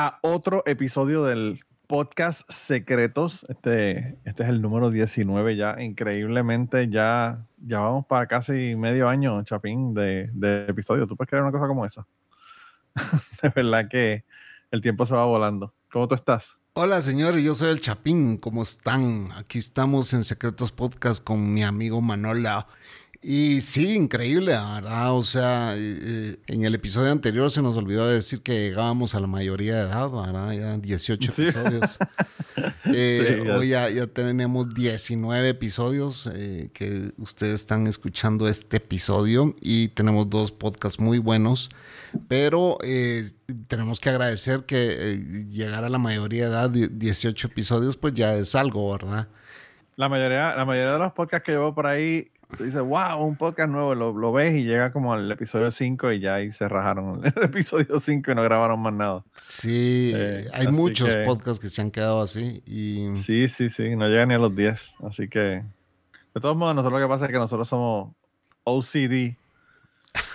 a otro episodio del podcast Secretos. Este, este es el número 19 ya. Increíblemente ya, ya vamos para casi medio año, Chapín, de, de episodio. ¿Tú puedes creer una cosa como esa? de verdad que el tiempo se va volando. ¿Cómo tú estás? Hola señores, yo soy el Chapín, ¿cómo están? Aquí estamos en Secretos Podcast con mi amigo Manola. Y sí, increíble, ¿verdad? O sea, eh, en el episodio anterior se nos olvidó decir que llegábamos a la mayoría de edad, ¿verdad? Ya 18 Sí. episodios. Eh, Sí, hoy ya, ya tenemos 19 episodios eh, que ustedes están escuchando este episodio y tenemos dos podcasts muy buenos. Pero eh, tenemos que agradecer que eh, llegar a la mayoría de edad, die- 18 episodios, pues ya es algo, ¿verdad? La mayoría, la mayoría de los podcasts que llevo por ahí, tú dices, wow, un podcast nuevo, lo, lo ves y llega como al episodio 5 y ya ahí se rajaron el episodio 5 y no grabaron más nada. Sí, Eh, hay muchos que- podcasts que se han quedado así y Sí, sí, sí, no llega ni a los 10. Así que, de todos modos, nosotros lo que pasa es que nosotros somos OCD,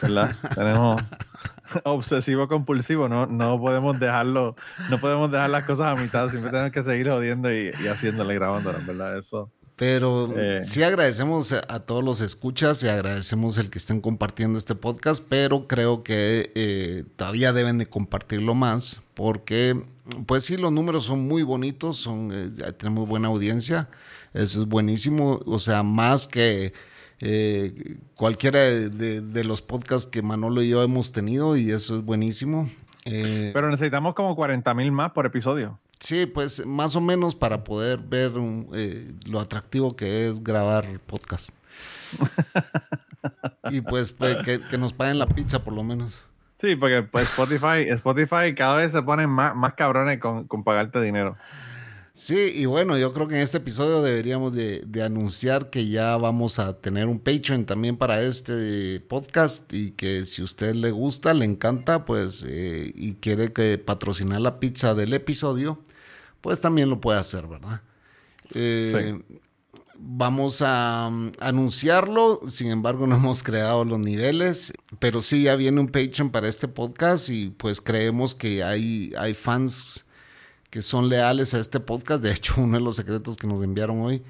¿verdad? Tenemos obsesivo compulsivo, no, no podemos dejarlo, no podemos dejar las cosas a mitad, siempre tenemos que seguir jodiendo y, y haciéndole y grabándolas, ¿verdad? Eso. Pero Eh. sí agradecemos a, todos los escuchas y agradecemos el que estén compartiendo este podcast, pero creo que eh, todavía deben de compartirlo más porque, pues sí, los números son muy bonitos, son, eh, tenemos buena audiencia, eso es buenísimo, o sea, más que eh, cualquiera de, de- de los podcasts que Manolo y yo hemos tenido y eso es buenísimo. Eh, Pero necesitamos como 40 mil más por episodio. Sí, pues más o menos para poder ver un, eh, lo atractivo que es grabar podcast. y pues, pues, que, que nos paguen la pizza por lo menos. Sí, porque pues, Spotify, Spotify cada vez se ponen más, más cabrones con, con pagarte dinero. Sí, y bueno, yo creo que en este episodio deberíamos de, de anunciar que ya vamos a tener un Patreon también para este podcast y que si a usted le gusta, le encanta, pues, eh, y quiere que patrocinar la pizza del episodio, pues también lo puede hacer, ¿verdad? Eh, Vamos a um, anunciarlo, sin embargo no hemos creado los niveles, pero sí ya viene un Patreon para este podcast y pues creemos que hay, hay fans que son leales a este podcast. De hecho, uno de los secretos que nos enviaron hoy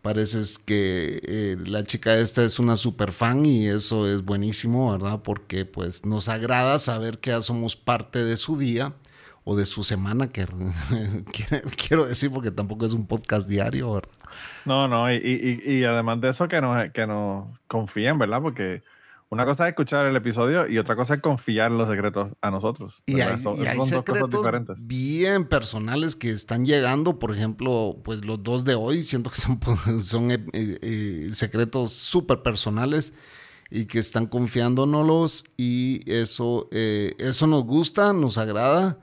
parece es que eh, la chica esta es una super fan y eso es buenísimo, ¿verdad? Porque pues nos agrada saber que ya somos parte de su día o de su semana, que quiero decir porque tampoco es un podcast diario, ¿verdad? No, no, y, y- además de eso que nos, que nos confíen, ¿verdad? Porque una cosa es escuchar el episodio y otra cosa es confiar los secretos a nosotros. Y hay, Son- y hay son dos cosas secretos diferentes. bien personales que están llegando. Por ejemplo, pues los dos de hoy siento que son, son eh, eh, secretos súper personales y que están confiándonos y eso, eh, eso nos gusta, nos agrada.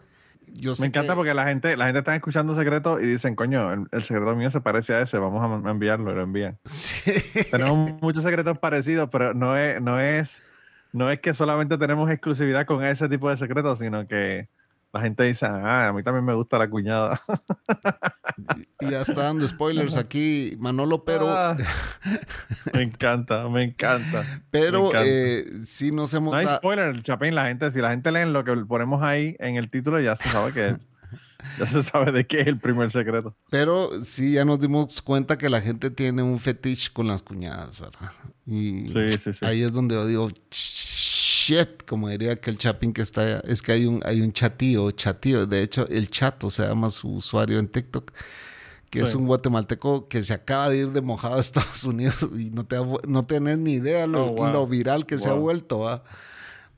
Yo Me encanta que- porque la gente, la gente está escuchando secretos y dicen, coño, el, el secreto mío se parece a ese, vamos a enviarlo, y lo envían. Sí. tenemos muchos secretos parecidos, pero no es, no es, no es que solamente tenemos exclusividad con ese tipo de secretos, sino que la gente dice, ah, a mí también me gusta la cuñada. Y ya está dando spoilers aquí Manolo, pero, Ah, me encanta, me encanta. me pero encanta. eh, sí nos hemos... no hay da- spoiler, Chapín, la gente, si la gente lee lo que ponemos ahí en el título, ya se sabe que ya se sabe de qué es el primer secreto. Pero sí, ya nos dimos cuenta que la gente tiene un fetiche con las cuñadas, ¿verdad? Y Sí, sí, sí. ahí es donde yo digo, "Shh". Shit, como diría aquel chapín que está allá. Es que hay un, hay un chatío, chatío. De hecho, el chato se llama su usuario en TikTok que es un guatemalteco que se acaba de ir de mojado a Estados Unidos y no, te no tenés ni idea lo, oh, viral que se ha vuelto.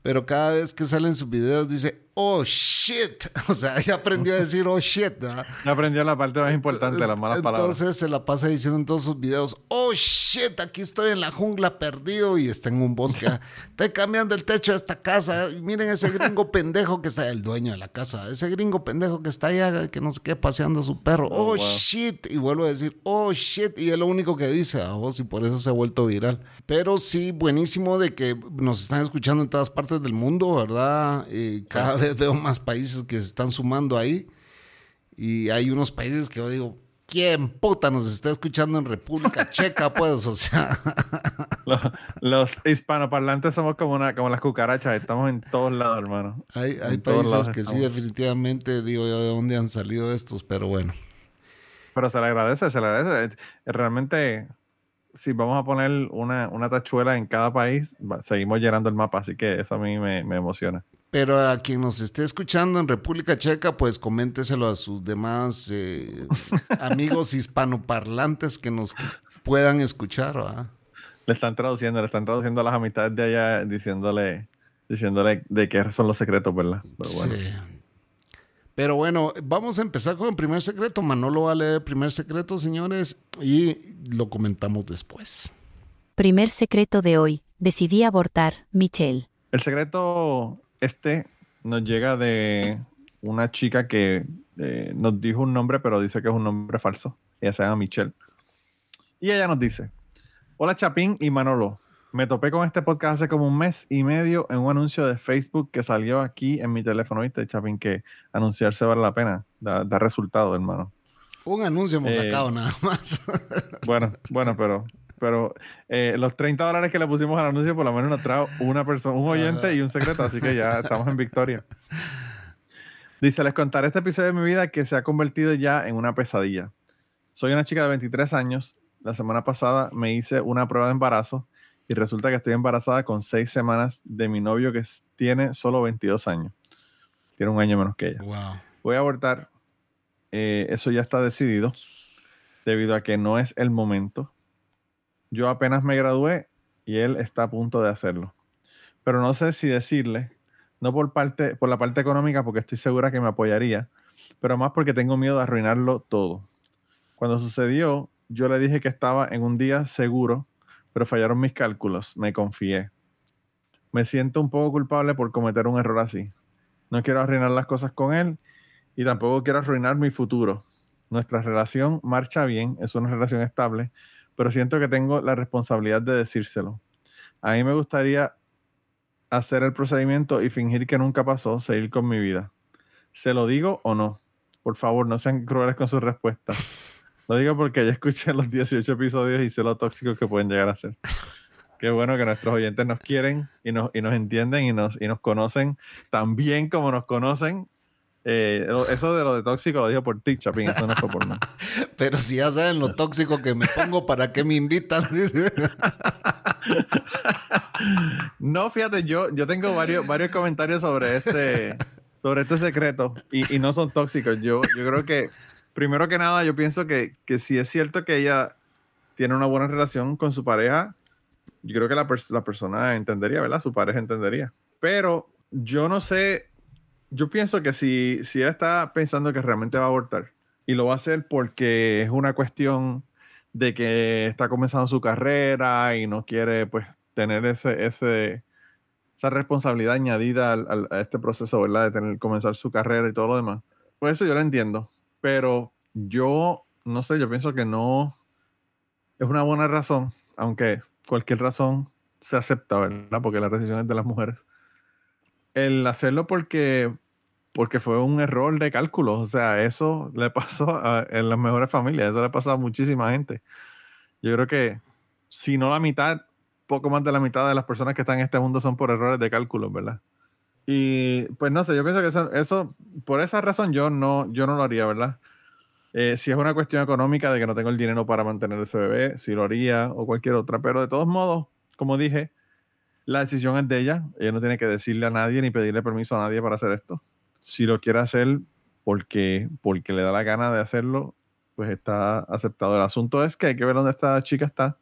Pero cada vez que salen sus videos dice, oh shit. O sea, ya aprendió a decir oh shit. ¿verdad? Ya aprendió la parte más importante, las malas palabras. Entonces se la pasa diciendo en todos sus videos, oh shit, aquí estoy en la jungla perdido y está en un bosque. Estoy cambiando el techo de esta casa. Miren ese gringo pendejo que está, el dueño de la casa, ese gringo pendejo que está allá, que no sé qué, paseando a su perro. Oh, oh shit. Y vuelvo a decir, oh shit. Y es lo único que dice a vos y por eso se ha vuelto viral. Pero sí, buenísimo de que nos están escuchando en todas partes del mundo, ¿verdad? Y cada vez veo más países que se están sumando ahí. Y hay unos países que yo digo, ¿quién puta nos está escuchando en República Checa? Pues, o sea. Los, hispanoparlantes somos como, una, como las cucarachas, estamos en todos lados, hermano. Hay, hay países que sí, definitivamente, digo yo, de dónde han salido estos, pero bueno. Pero se le agradece, se le agradece. Realmente, si vamos a poner una, una tachuela en cada país, seguimos llenando el mapa, así que eso a mí me, me emociona. Pero a quien nos esté escuchando en República Checa, pues coménteselo a sus demás eh, amigos hispanoparlantes que nos puedan escuchar. Le están traduciendo, le están traduciendo a las amistades de allá, diciéndole, diciéndole de qué son los secretos, ¿verdad? Pero bueno. Sí. Pero bueno, vamos a empezar con el primer secreto. Manolo va a leer el primer secreto, señores, y lo comentamos después. Primer secreto de hoy. Decidí abortar, Michelle. El secreto este nos llega de una chica que eh, nos dijo un nombre, pero dice que es un nombre falso. Ella se llama Michelle. Y ella nos dice: Hola Chapín y Manolo. Me topé con este podcast hace como un mes y medio en un anuncio de Facebook que salió aquí en mi teléfono. ¿Viste, Chapín? Que anunciarse vale la pena. Da, resultado, hermano. Un anuncio hemos eh, sacado nada más. bueno, bueno, pero pero eh, los 30 dólares que le pusimos al anuncio por lo menos nos trajo una persona, un oyente y un secreto, así que ya estamos en victoria. Dice, les contaré este episodio de mi vida que se ha convertido ya en una pesadilla. Soy una chica de 23 años. La semana pasada me hice una prueba de embarazo y resulta que estoy embarazada con 6 semanas de mi novio que tiene solo 22 años. Tiene un año menos que ella. Voy a abortar. Eh, eso ya está decidido debido a que no es el momento yo apenas me gradué y él está a punto de hacerlo. Pero no sé si decirle, no por, parte, por la parte económica, porque estoy segura que me apoyaría, pero más porque tengo miedo de arruinarlo todo. Cuando sucedió, yo le dije que estaba en un día seguro, pero fallaron mis cálculos, me confié. Me siento un poco culpable por cometer un error así. No quiero arruinar las cosas con él y tampoco quiero arruinar mi futuro. Nuestra relación marcha bien, es una relación estable, pero siento que tengo la responsabilidad de decírselo. A mí me gustaría hacer el procedimiento y fingir que nunca pasó, seguir con mi vida. ¿Se lo digo o no? Por favor, no sean crueles con sus respuestas. Lo digo porque ya escuché los 18 episodios y sé lo tóxicos que pueden llegar a ser. Qué bueno que nuestros oyentes nos quieren y nos, y nos entienden y nos, y nos conocen tan bien como nos conocen eh, eso de lo de tóxico lo digo por ti, Chapín, eso no fue por nada. Pero si ya saben lo tóxico que me pongo, ¿para qué me invitan? no, fíjate, yo, yo tengo varios, varios comentarios sobre este, sobre este secreto y, no son tóxicos. Yo, yo creo que, primero que nada, yo pienso que, que si es cierto que ella tiene una buena relación con su pareja, yo creo que la, la persona entendería, ¿verdad? Su pareja entendería. Pero yo no sé yo pienso que si, si él está pensando que realmente va a abortar y lo va a hacer porque es una cuestión de que está comenzando su carrera y no quiere pues tener ese, ese, esa responsabilidad añadida a este proceso, ¿verdad? De tener, comenzar su carrera y todo lo demás. Pues eso yo lo entiendo, pero yo no sé, yo pienso que no es una buena razón, aunque cualquier razón se acepta, ¿verdad? Porque la decisión es de las mujeres el hacerlo porque, porque fue un error de cálculo. O sea, eso le pasó en las mejores familias, eso le pasó a muchísima gente. Yo creo que si no la mitad, poco más de la mitad de las personas que están en este mundo son por errores de cálculo, ¿verdad? Y pues no sé, yo pienso que eso, por esa razón yo no, yo no lo haría, ¿verdad? Eh, si es una cuestión económica de que no tengo el dinero para mantener ese bebé, si lo haría o cualquier otra, pero de todos modos, como dije, la decisión es de ella. Ella no tiene que decirle a nadie ni pedirle permiso a nadie para hacer esto. Si lo quiere hacer porque, porque le da la gana de hacerlo, pues está aceptado. El asunto es que hay que ver dónde esta chica está.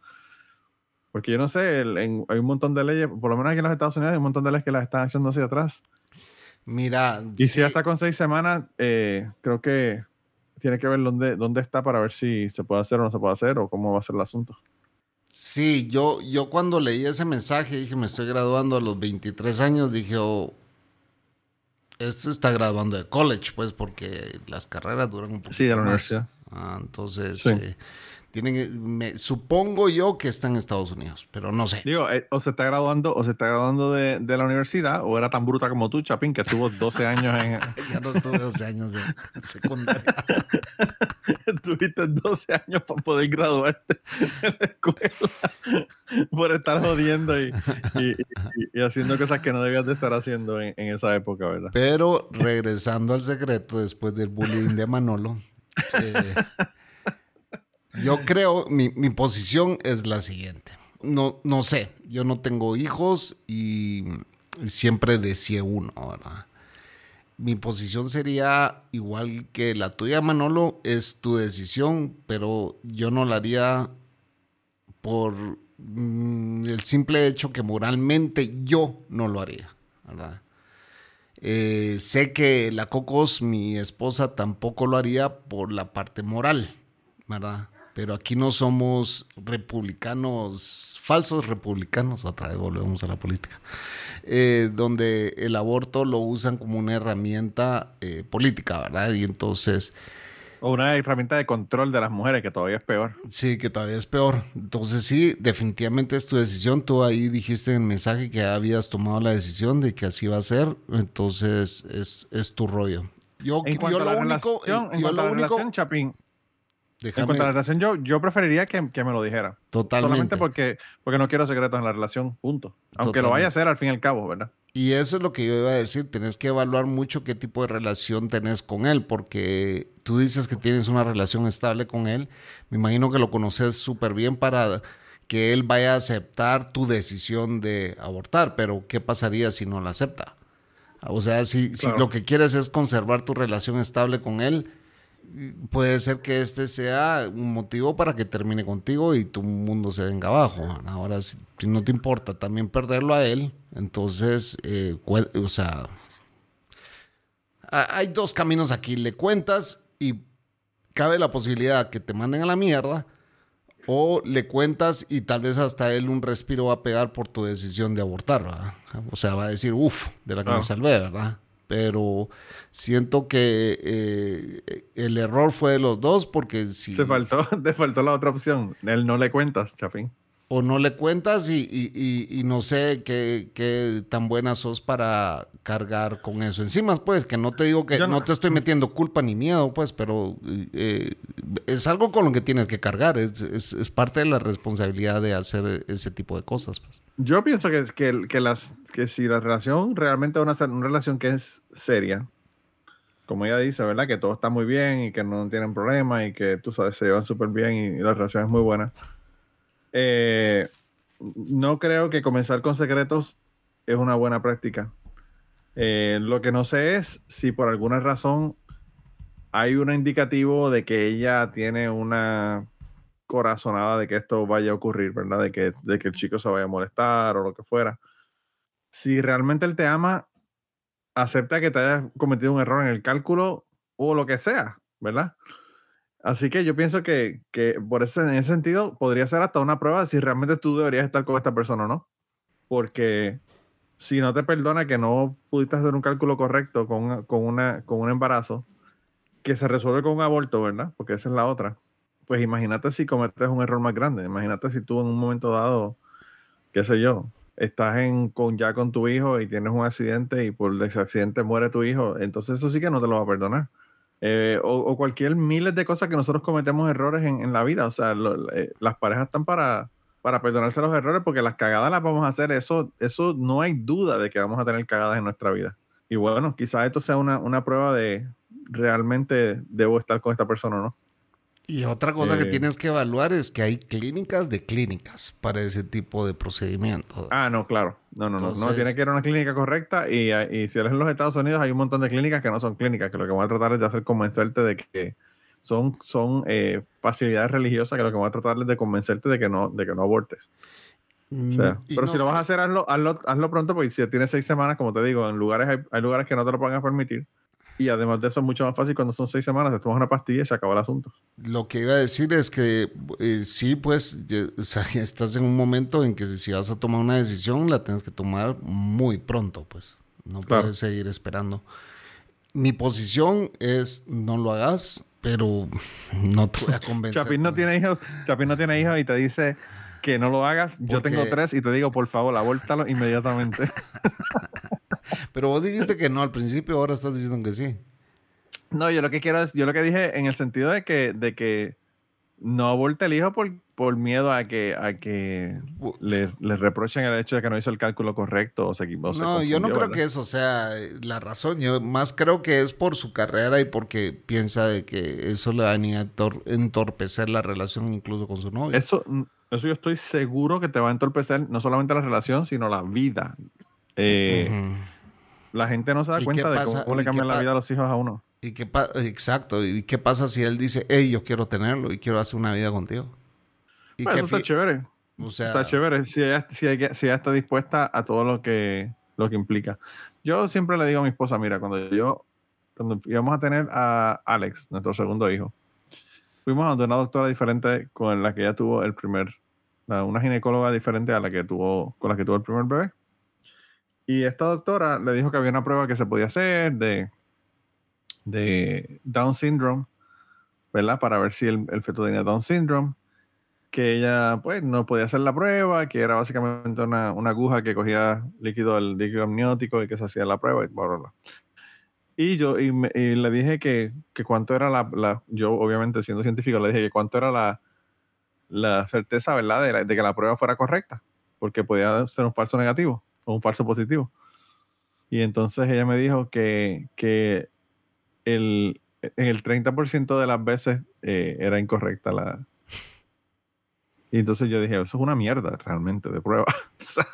Porque yo no sé, hay un montón de leyes, por lo menos aquí en los Estados Unidos hay un montón de leyes que las están haciendo hacia atrás. Mira. Y si ya está con seis semanas, eh, creo que tiene que ver dónde, dónde está para ver si se puede hacer o no se puede hacer o cómo va a ser el asunto. Sí, yo, yo cuando leí ese mensaje dije, me estoy graduando a los 23 años, dije, oh, esto está graduando de college, pues, porque las carreras duran un poco. Sí, de la universidad. Ah, entonces, eh, me, supongo yo que está en Estados Unidos, pero no sé. Digo, eh, o se está graduando, o se está graduando de, la universidad, o era tan bruta como tú, Chapín, que estuvo 12 años en. ya no estuve 12 años en secundaria. Tuviste 12 años para poder graduarte de la escuela por estar jodiendo y, haciendo cosas que no debías de estar haciendo en, esa época, ¿verdad? Pero regresando al secreto después del bullying de Manolo. Eh, yo creo, mi, posición es la siguiente. No, no sé, yo no tengo hijos y siempre decía uno, ¿verdad? Mi posición sería igual que la tuya, Manolo, es tu decisión, pero yo no la haría por mm, el simple hecho que moralmente yo no lo haría, ¿verdad? Eh, sé que la Cocos, mi esposa, tampoco lo haría por la parte moral, ¿verdad? Pero aquí no somos republicanos, falsos republicanos, otra vez volvemos a la política, eh, donde el aborto lo usan como una herramienta eh, política, ¿verdad? Y entonces... O una herramienta de control de las mujeres, que todavía es peor. Sí, que todavía es peor. Entonces sí, definitivamente es tu decisión. Tú ahí dijiste en el mensaje que habías tomado la decisión de que así va a ser. Entonces es, tu rollo. Yo, yo lo único... yo lo único... Chapín, en cuanto a la relación, yo, yo preferiría que, me lo dijera. Totalmente. Solamente porque, porque no quiero secretos en la relación, punto. Aunque lo vaya a hacer al fin y al cabo, ¿verdad? Y eso es lo que yo iba a decir. Tenés que evaluar mucho qué tipo de relación tenés con él, porque tú dices que tienes una relación estable con él. Me imagino que lo conoces súper bien para que él vaya a aceptar tu decisión de abortar, pero ¿qué pasaría si no la acepta? O sea, si, si lo que quieres es conservar tu relación estable con él, puede ser que este sea un motivo para que termine contigo y tu mundo se venga abajo. Ahora, si no te importa también perderlo a él, entonces, eh, o sea, hay dos caminos aquí. Le cuentas y cabe la posibilidad que te manden a la mierda. O le cuentas y tal vez hasta él un respiro va a pegar por tu decisión de abortar, ¿verdad? O sea, va a decir, uff, de la que me salvé, ¿verdad? Pero siento que eh, el error fue de los dos porque si... Te faltó, te faltó la otra opción, él no le cuentas, Chapín o no le cuentas y, no sé qué, tan buena sos para cargar con eso. Encima, pues, que no te digo que no, te estoy metiendo culpa ni miedo, pues, pero eh, es algo con lo que tienes que cargar, es, parte de la responsabilidad de hacer ese tipo de cosas. Pues. Yo pienso que, que, que, las, que si la relación realmente es una, una relación que es seria, como ella dice, ¿verdad? Que todo está muy bien y que no tienen problemas y que tú sabes, se llevan súper bien y la relación es muy buena eh, no creo que comenzar con secretos es una buena práctica. Eh, lo que no sé es si por alguna razón hay un indicativo de que ella tiene una corazonada de que esto vaya a ocurrir, ¿verdad? De que, de que el chico se vaya a molestar o lo que fuera. Si realmente él te ama, acepta que te hayas cometido un error en el cálculo o lo que sea, ¿verdad? Así que yo pienso que, por ese, en ese sentido podría ser hasta una prueba de si realmente tú deberías estar con esta persona o no. Porque si no te perdona que no pudiste hacer un cálculo correcto con, con, una, con un embarazo, que se resuelve con un aborto, ¿verdad? Porque esa es la otra. Pues imagínate si cometes un error más grande. Imagínate si tú en un momento dado, qué sé yo, estás en, con, ya con tu hijo y tienes un accidente y por ese accidente muere tu hijo. Entonces eso sí que no te lo va a perdonar. Eh, o, cualquier miles de cosas que nosotros cometemos errores en, la vida. O sea, eh, las parejas están para, para perdonarse los errores porque las cagadas las vamos a hacer. Eso, eso no hay duda de que vamos a tener cagadas en nuestra vida. Y bueno, quizás esto sea una, una prueba de realmente debo estar con esta persona o no. Y otra cosa que Eh, tienes que evaluar es que hay clínicas de clínicas para ese tipo de procedimientos. Ah, no, claro. No, no, no. No, tiene que ir a una clínica correcta y, y si eres en los Estados Unidos hay un montón de clínicas que no son clínicas, que lo que van a tratar es de hacer convencerte de que son, son eh, facilidades religiosas que lo que van a tratar es de convencerte de que no, de que no abortes. O sea, Mm, pero no- si lo vas a hacer, hazlo, hazlo, hazlo pronto, porque si tienes seis semanas, como te digo, en lugares hay, hay lugares que no te lo van a permitir. Y además de eso es mucho más fácil cuando son seis semanas, te tomas una pastilla y se acaba el asunto. Lo que iba a decir es que eh, sí, pues, ya- o sea, estás en un momento en que si vas a tomar una decisión, la tienes que tomar muy pronto, pues. No Claro. puedes seguir esperando. Mi posición es no lo hagas, pero no te voy a convencer. Chapín no tiene hijos, Chapín no tiene hijos y te dice que no lo hagas. Yo Porque- tengo tres y te digo, por favor, abórtalo inmediatamente. Pero vos dijiste que no al principio, ahora estás diciendo que sí. No, yo lo que quiero es, yo lo que dije en el sentido de que, de que no aborte el hijo por, por miedo a que, a que le, le reprochen el hecho de que no hizo el cálculo correcto o se equivocó. No, yo no creo que eso sea la razón. Yo más creo que es por su carrera y porque piensa de que eso le va a entorpecer la relación incluso con su novio. Eso, eso yo estoy seguro que te va a entorpecer no solamente la relación, sino la vida. Eh, Ujú. La gente no se da ¿Y cuenta de pasa? cómo le ¿Y cambian la vida a los hijos a uno. ¿Y qué Exacto. ¿Y qué pasa si él dice, hey, yo quiero tenerlo y quiero hacer una vida contigo? Y Bueno, que eso está chévere. o sea, Está chévere si ella, si, ella, si ella está dispuesta a todo lo que, lo que implica. Yo siempre le digo a mi esposa, mira, cuando yo, cuando íbamos a tener a Alex, nuestro segundo hijo, fuimos a una doctora diferente con la que ella tuvo el primer, una ginecóloga diferente a la que tuvo, con la que tuvo el primer bebé. Y esta doctora le dijo que había una prueba que se podía hacer de, de Down syndrome, ¿verdad? Para ver si el, feto tenía Down syndrome que ella pues no podía hacer la prueba, que era básicamente una, una aguja que cogía líquido líquido amniótico y que se hacía la prueba y bla. Y yo y le dije que, que cuánto era la, yo obviamente siendo científico le dije que cuánto era la, la certeza, ¿verdad? De que la prueba fuera correcta, porque podía ser un falso negativo o un falso positivo. Y entonces ella me dijo que, que el, en el 30% de las veces eh, era incorrecta la, y entonces yo dije, eso es una mierda realmente de prueba. O sea,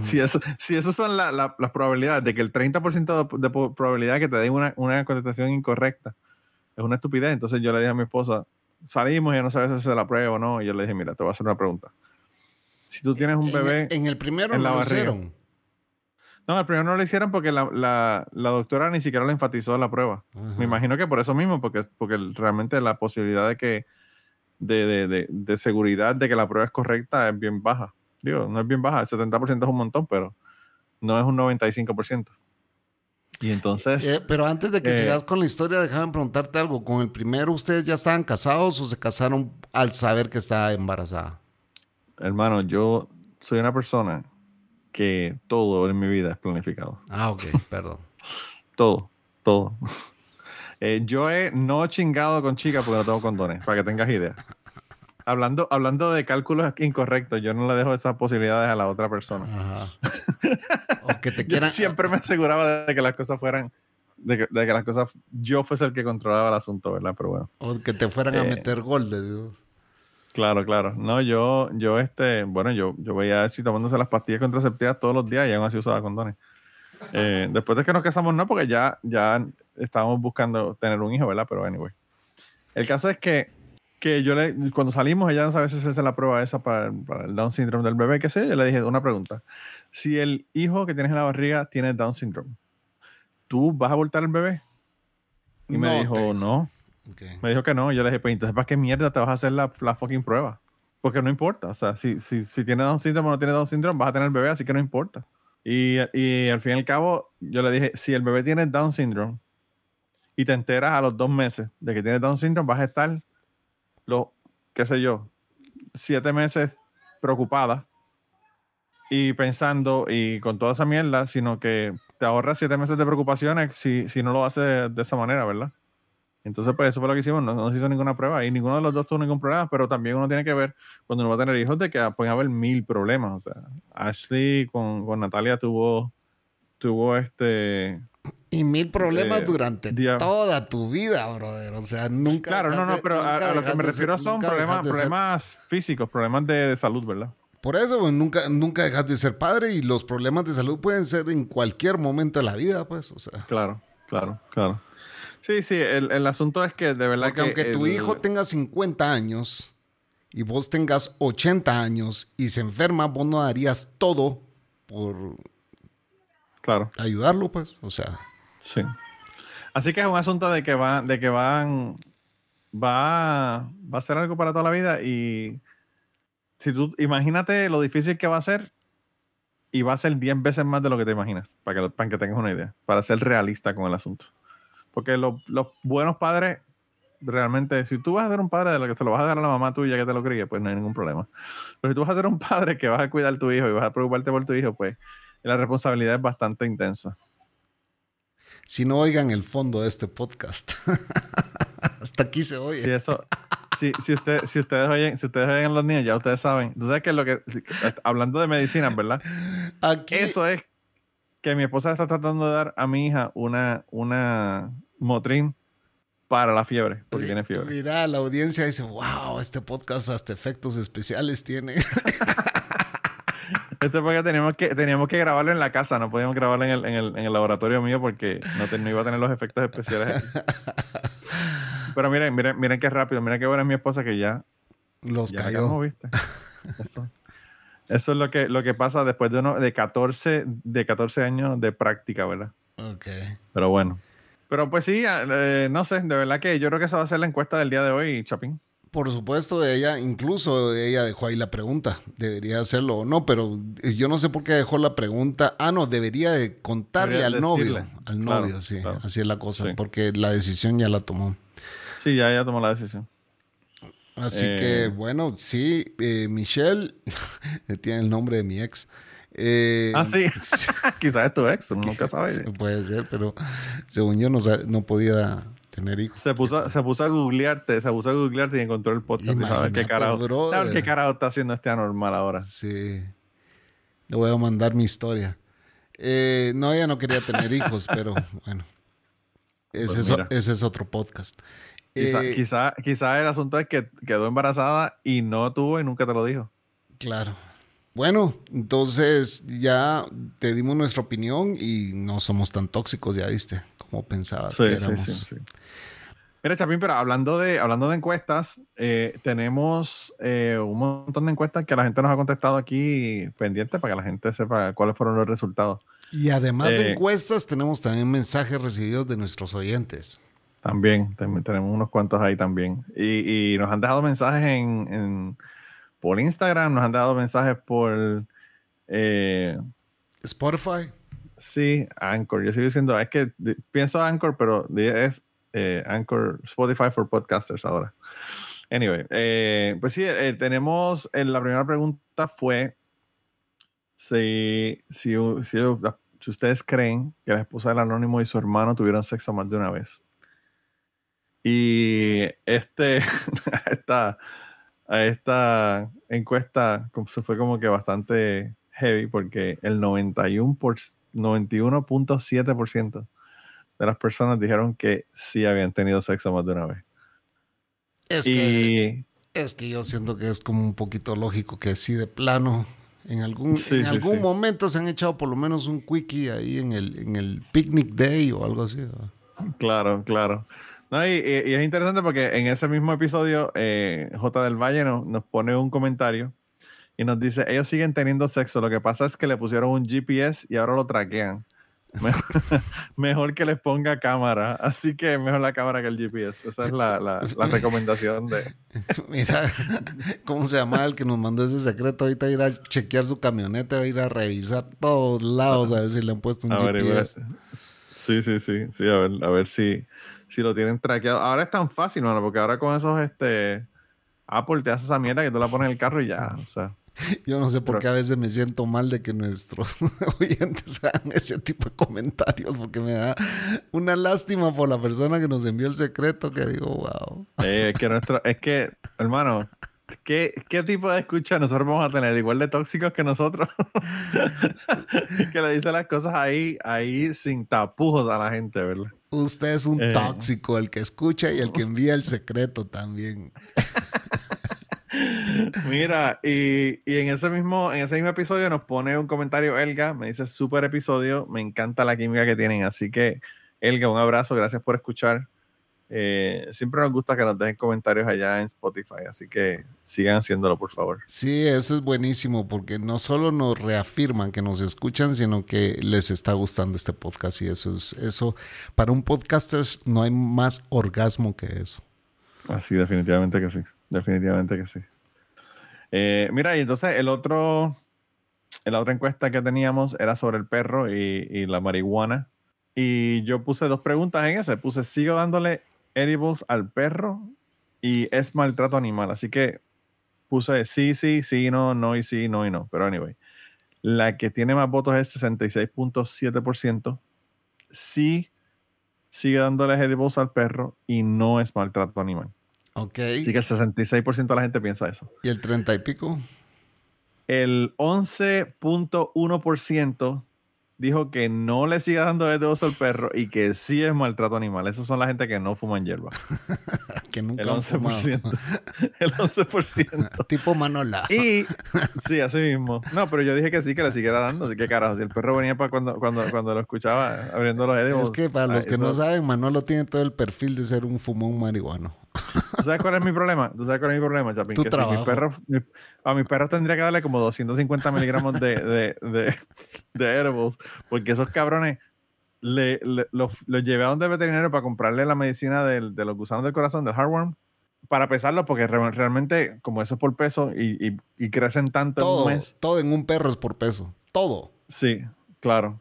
si, eso, si esas son la- la- las probabilidades de que el 30% de, de probabilidad que te den una, una contestación incorrecta es una estupidez, entonces yo le dije a mi esposa, salimos y ella no sabe si hacer la prueba o no. Y yo le dije, mira, te voy a hacer una pregunta. Si tú tienes un en, bebé... en el primero en la lo barriga. hicieron. No, el primero no lo hicieron porque la, la- la doctora ni siquiera lo enfatizó en la prueba. Ajá. Me imagino que por eso mismo, porque, porque realmente la posibilidad de que de, de, de, de seguridad de que la prueba es correcta es bien baja. Digo, no es bien baja, el 70% es un montón, pero no es un 95%. Y entonces, Eh, pero antes de que eh, sigas con la historia, déjame preguntarte algo. ¿Con el primero ustedes ya estaban casados o se casaron al saber que estaba embarazada? hermano, yo soy una persona que todo en mi vida es planificado. Ah, ok, perdón. Todo, todo. Eh, yo he no chingado con chicas porque no tengo condones, para que tengas idea. Hablando, hablando de cálculos incorrectos, yo no le dejo esas posibilidades a la otra persona. Ajá. O que te Yo quieran. siempre me aseguraba de que las cosas fueran, de que, de que las cosas, yo fuese el que controlaba el asunto, ¿verdad? Pero bueno, O que te fueran a Eh, meter gol. le digo. Claro, claro. No, yo, yo, este, bueno, yo, yo veía a Archie tomándose las pastillas contraceptivas todos los días y aún así usaba condones. Eh, después de que nos casamos, no, porque ya, ya estábamos buscando tener un hijo, ¿verdad? Pero anyway. El caso es que, que yo le, cuando salimos, ella no sabía si hacerse la prueba esa para, el- para el Down syndrome del bebé, qué sé yo, le dije una pregunta. Si el hijo que tienes en la barriga tiene Down syndrome, ¿tú vas a abortar el bebé? Y me No, dijo, te- no. Me dijo que no. Yo le dije, pues entonces, ¿para qué mierda te vas a hacer la, fucking prueba? Porque no importa. O sea, si, si, si tiene Down syndrome o no tiene Down syndrome, vas a tener bebé, así que no importa. Y, y al fin y al cabo, yo le dije, si el bebé tiene Down syndrome y te enteras a los dos meses de que tiene Down syndrome, vas a estar los, qué sé yo, siete meses preocupada y pensando y con toda esa mierda, sino que te ahorras siete meses de preocupaciones si, si no lo haces de esa manera, ¿verdad? Entonces, pues eso fue lo que hicimos. No, no se hizo ninguna prueba y ninguno de los dos tuvo ningún problema, pero también uno tiene que ver cuando uno va a tener hijos de que pueden haber mil problemas. O sea, Ashley con, con Natalia tuvo, tuvo este, Y mil problemas Eh, durante dia- toda tu vida, brother. O sea, nunca. Claro, no, no, pero a, a lo que me refiero ser- son problemas, de ser- problemas físicos, problemas de, de salud, ¿verdad? Por eso, pues, nunca, nunca dejas de ser padre y los problemas de salud pueden ser en cualquier momento de la vida, pues. O sea. Claro, claro, claro. Sí, sí, el, el asunto es que de verdad Porque que... aunque tu hijo tenga 50 años y vos tengas 80 años y se enferma, vos no darías todo por Claro, ayudarlo, pues. O sea, sí. Así que es un asunto de que va, de que van, va, va a ser algo para toda la vida y si tú, imagínate lo difícil que va a ser y va a ser 10 veces más de lo que te imaginas, para que, para que tengas una idea, para ser realista con el asunto. Porque los, los buenos padres, realmente, si tú vas a ser un padre de lo que se lo vas a dar a la mamá tuya que te lo críe, pues no hay ningún problema. Pero si tú vas a ser un padre que vas a cuidar a tu hijo y vas a preocuparte por tu hijo, pues la responsabilidad es bastante intensa. si no oigan el fondo de este podcast. Hasta aquí se oye. Si eso, si, si, usted, si ustedes oyen, si ustedes oyen a los niños, ya ustedes saben. Sabes que lo que, hablando de medicina, ¿verdad? Aquí, Eso es que mi esposa está tratando de dar a mi hija una, una Motrin para la fiebre, porque tiene fiebre. Mira, la audiencia dice, wow, este podcast hasta efectos especiales tiene. Esto es porque teníamos que, teníamos que grabarlo en la casa, no podíamos grabarlo en el, en el, en el laboratorio mío porque no, te- no iba a tener los efectos especiales. Pero miren, miren, miren qué rápido, miren qué buena es mi esposa que ya Los Ya cayó. ¿viste? Eso, eso es lo que, lo que pasa después de, uno, de, 14, de 14 años de práctica, ¿verdad? Ok. Pero bueno. Pero pues sí, eh, no sé, de verdad que yo creo que esa va a ser la encuesta del día de hoy, Chapín. Por supuesto, ella, incluso ella dejó ahí la pregunta, debería hacerlo o no, pero yo no sé por qué dejó la pregunta. Ah, no, debería de contarle Debería al novio, al Claro, novio, sí, claro. así es la cosa, Sí. porque la decisión ya la tomó. Sí, ya ella tomó la decisión. Así Eh. que, bueno, sí, eh, Michelle, tiene el nombre de mi ex. Eh, Ah, sí. Quizás es tu ex, uno nunca sabe. Puede ser, pero según yo no, no podía tener hijos. Se puso, se puso a googlearte, se puso a googlearte y encontró el podcast. y sabe qué Imagínate, carajo, brother. sabe qué carajo está haciendo este anormal ahora. Sí. Le voy a mandar mi historia. Eh, no, ella no quería tener hijos, pero bueno. Ese, Pues es, ese es otro podcast. Quizá, Eh, quizá, quizá el asunto es que quedó embarazada y no tuvo y nunca te lo dijo. Claro. Bueno, entonces ya te dimos nuestra opinión y no somos tan tóxicos, ya viste, como pensabas Sí, que éramos. sí, sí. Mira, Chapín, pero hablando de, hablando de encuestas, eh, tenemos eh, un montón de encuestas que la gente nos ha contestado aquí pendientes para que la gente sepa cuáles fueron los resultados. Y además de encuestas, tenemos también mensajes recibidos de nuestros oyentes. También, tenemos unos cuantos ahí también. Y, y nos han dejado mensajes en, en- por Instagram, nos han dado mensajes por, eh, Spotify. sí, Anchor. Yo sigo diciendo, es que pienso Anchor, pero es eh, Anchor, Spotify for Podcasters ahora. Anyway, eh, pues sí, eh, tenemos, eh, la primera pregunta fue si, si, si, si ustedes creen que la esposa del anónimo y su hermano tuvieron sexo más de una vez. Y este, esta, esta encuesta se fue como que bastante heavy porque el 91 por, 91.7% de las personas dijeron que sí habían tenido sexo más de una vez. Es, que, es que yo siento que es como un poquito lógico que sí, de plano, en algún, Sí, en sí, algún sí. momento se han echado por lo menos un quickie ahí en el, en el picnic day o algo así. ¿verdad? Claro, claro. No, y, es interesante porque en ese mismo episodio, eh, J del Valle nos, nos pone un comentario y nos dice, ellos siguen teniendo sexo, lo que pasa es que le pusieron un GPS y ahora lo traquean. Mejor, mejor que les ponga cámara, así que mejor la cámara que el GPS. Esa es la, la- la recomendación de... Mira, ¿cómo se llama el que nos mandó ese secreto? Ahorita va a ir a chequear su camioneta, va a ir a revisar todos lados a ver si le han puesto un A ver, GPS. sí, sí, sí, sí, a ver, a ver si, si lo tienen traqueado. Ahora es tan fácil, mano, porque ahora con esos, este, Apple te hace esa mierda que tú la pones en el carro y ya, o sea. Yo no sé por Pero- qué a veces me siento mal de que nuestros oyentes hagan ese tipo de comentarios, porque me da una lástima por la persona que nos envió el secreto, que digo, wow. Eh, es que nuestro, es que, hermano, ¿Qué, ¿Qué tipo de escucha nosotros vamos a tener? Igual de tóxicos que nosotros. que le dice las cosas ahí, ahí sin tapujos a la gente, ¿verdad? Usted es un Eh. tóxico, el que escucha y el que envía el secreto también. Mira, y, y en ese mismo, en ese mismo episodio nos pone un comentario Elga, me dice súper episodio, me encanta la química que tienen, así que Elga, un abrazo, gracias por escuchar. Eh, siempre nos gusta que nos dejen comentarios allá en Spotify, así que sigan haciéndolo, por favor. Sí, eso es buenísimo porque no solo nos reafirman que nos escuchan, sino que les está gustando este podcast y eso es eso para un podcaster no hay más orgasmo que eso. Así, definitivamente que sí. Definitivamente que sí. Eh, mira, y entonces el otro, la otra encuesta que teníamos era sobre el perro y, y la marihuana. Y yo puse dos preguntas en ese. Puse, ¿sigo dándole edibles al perro? Y es maltrato animal. Así que puse sí, sí, sí, no, no y sí, no y no. Pero anyway, la que tiene más votos es 66.7%. Sí sigue dándole edibles al perro y no es maltrato animal. Ok. Así que el 66% de la gente piensa eso. ¿Y el 30 y pico? El 11.1% dijo que no le siga dando dedos al perro y que sí es maltrato animal. Esas son la gente que no fuman hierba. Que nunca El han fumado. 11%. El 11%. tipo Manola. Y sí, así mismo. No, pero yo dije que sí, que le siguiera dando. Así que carajo, si el perro venía para cuando, cuando, cuando lo escuchaba abriendo los edibles. Es que para los que no saben, Manolo tiene todo el perfil de ser un fumón marihuano. ¿Tú sabes cuál es mi problema? ¿Tú sabes cuál es mi problema, Chapín? Tu que si trabajo. mi perro, mi- a mis perros tendría que darle como 250 miligramos de, de, de, de edibles, porque esos cabrones le, le- los, los llevé a donde veterinario para comprarle la medicina del- de los gusanos del corazón, del heartworm, para pesarlo, porque re- realmente, como eso es por peso y, y- y crecen tanto en Todo, un mes. todo en un perro es por peso. Todo. Sí, claro.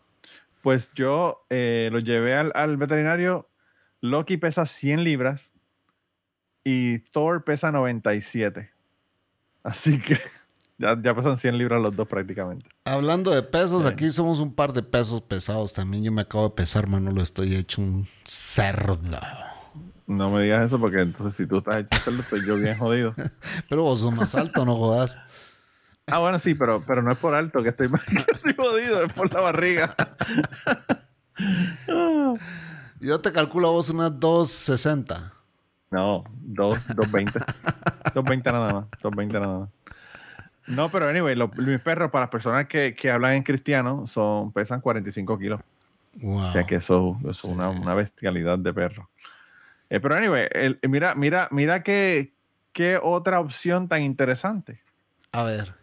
Pues yo eh, lo llevé al, al veterinario. Loki pesa 100 libras y Thor pesa 97. Así que ya, ya pesan 100 libras los dos prácticamente. Hablando de pesos, aquí somos un par de pesos pesados también. Yo me acabo de pesar, Manolo. Estoy hecho un cerdo. No me digas eso porque entonces si tú estás hecho cerdo, estoy yo bien jodido. Pero vos sos más alto, no jodas. Ah, bueno, sí, pero, pero no es por alto que estoy, que estoy jodido, es por la barriga. Yo te calculo a vos unas 260. No, dos, 220. 220 nada más. 220 nada más. No, pero anyway, lo- mis perros, para las personas que, que hablan en cristiano, son, pesan 45 kilos. Wow. O sea que eso, eso es una, una bestialidad de perro. Eh, pero anyway, el- mira, mira, mira qué, qué otra opción tan interesante. A ver.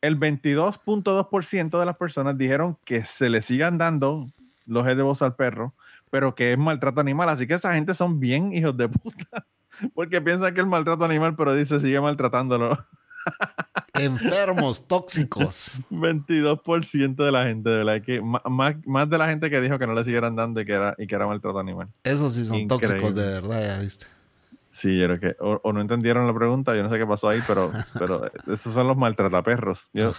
El 22.2% de las personas dijeron que se le sigan dando los edibles al perro, pero que es maltrato animal. Así que esa gente son bien hijos de puta. Porque piensan que es maltrato animal, pero dice sigue maltratándolo. Enfermos, tóxicos. 22% de la gente, de verdad, que más, más de la gente que dijo que no le siguieran dando y que era, y que era maltrato animal. Esos sí son Increíble. tóxicos de verdad, ya viste. Sí, yo creo que o, o no entendieron la pregunta, yo no sé qué pasó ahí, pero, pero esos son los maltrataperros. Yo,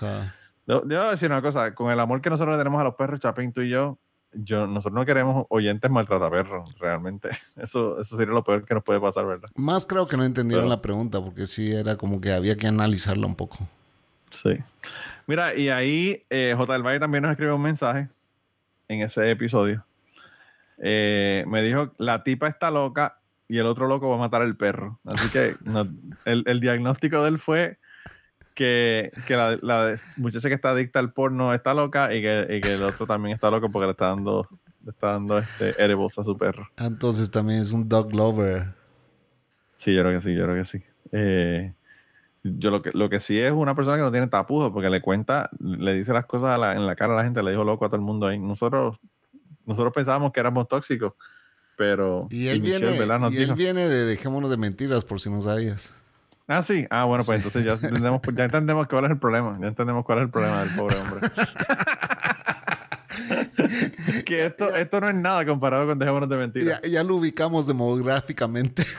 yo, yo voy a decir una cosa, con el amor que nosotros le tenemos a los perros, Chapín, tú y yo, yo nosotros no queremos oyentes maltrataperros, realmente. Eso, eso sería lo peor que nos puede pasar, ¿verdad? Más creo que no entendieron Pero- la pregunta porque sí era como que había que analizarla un poco. Sí. Mira, y ahí eh, J. del Valle también nos escribió un mensaje en ese episodio. Eh, me dijo, la tipa está loca y el otro loco va a matar al perro. Así que no- el, el diagnóstico de él fue que, que la, la muchacha que está adicta al porno está loca y que, y que el otro también está loco porque le está dando, le está dando este edibles a su perro. Entonces también es un dog lover. Sí, yo creo que sí, yo creo que sí. Eh, yo lo que, lo que sí es una persona que no tiene tapujos porque le cuenta, le dice las cosas a la- en la cara a la gente, le dijo loco a todo el mundo ahí. Nosotros, nosotros pensábamos que éramos tóxicos, pero Y él, Michelle, viene, y él viene de Dejémonos de Mentiras, por si no sabías. Ah, sí. Ah, bueno, pues entonces ya entendemos, ya entendemos cuál es el problema. Ya entendemos cuál es el problema del pobre hombre. que esto, esto no es nada comparado con Dejémonos de Mentiras. Ya, ya lo ubicamos demográficamente.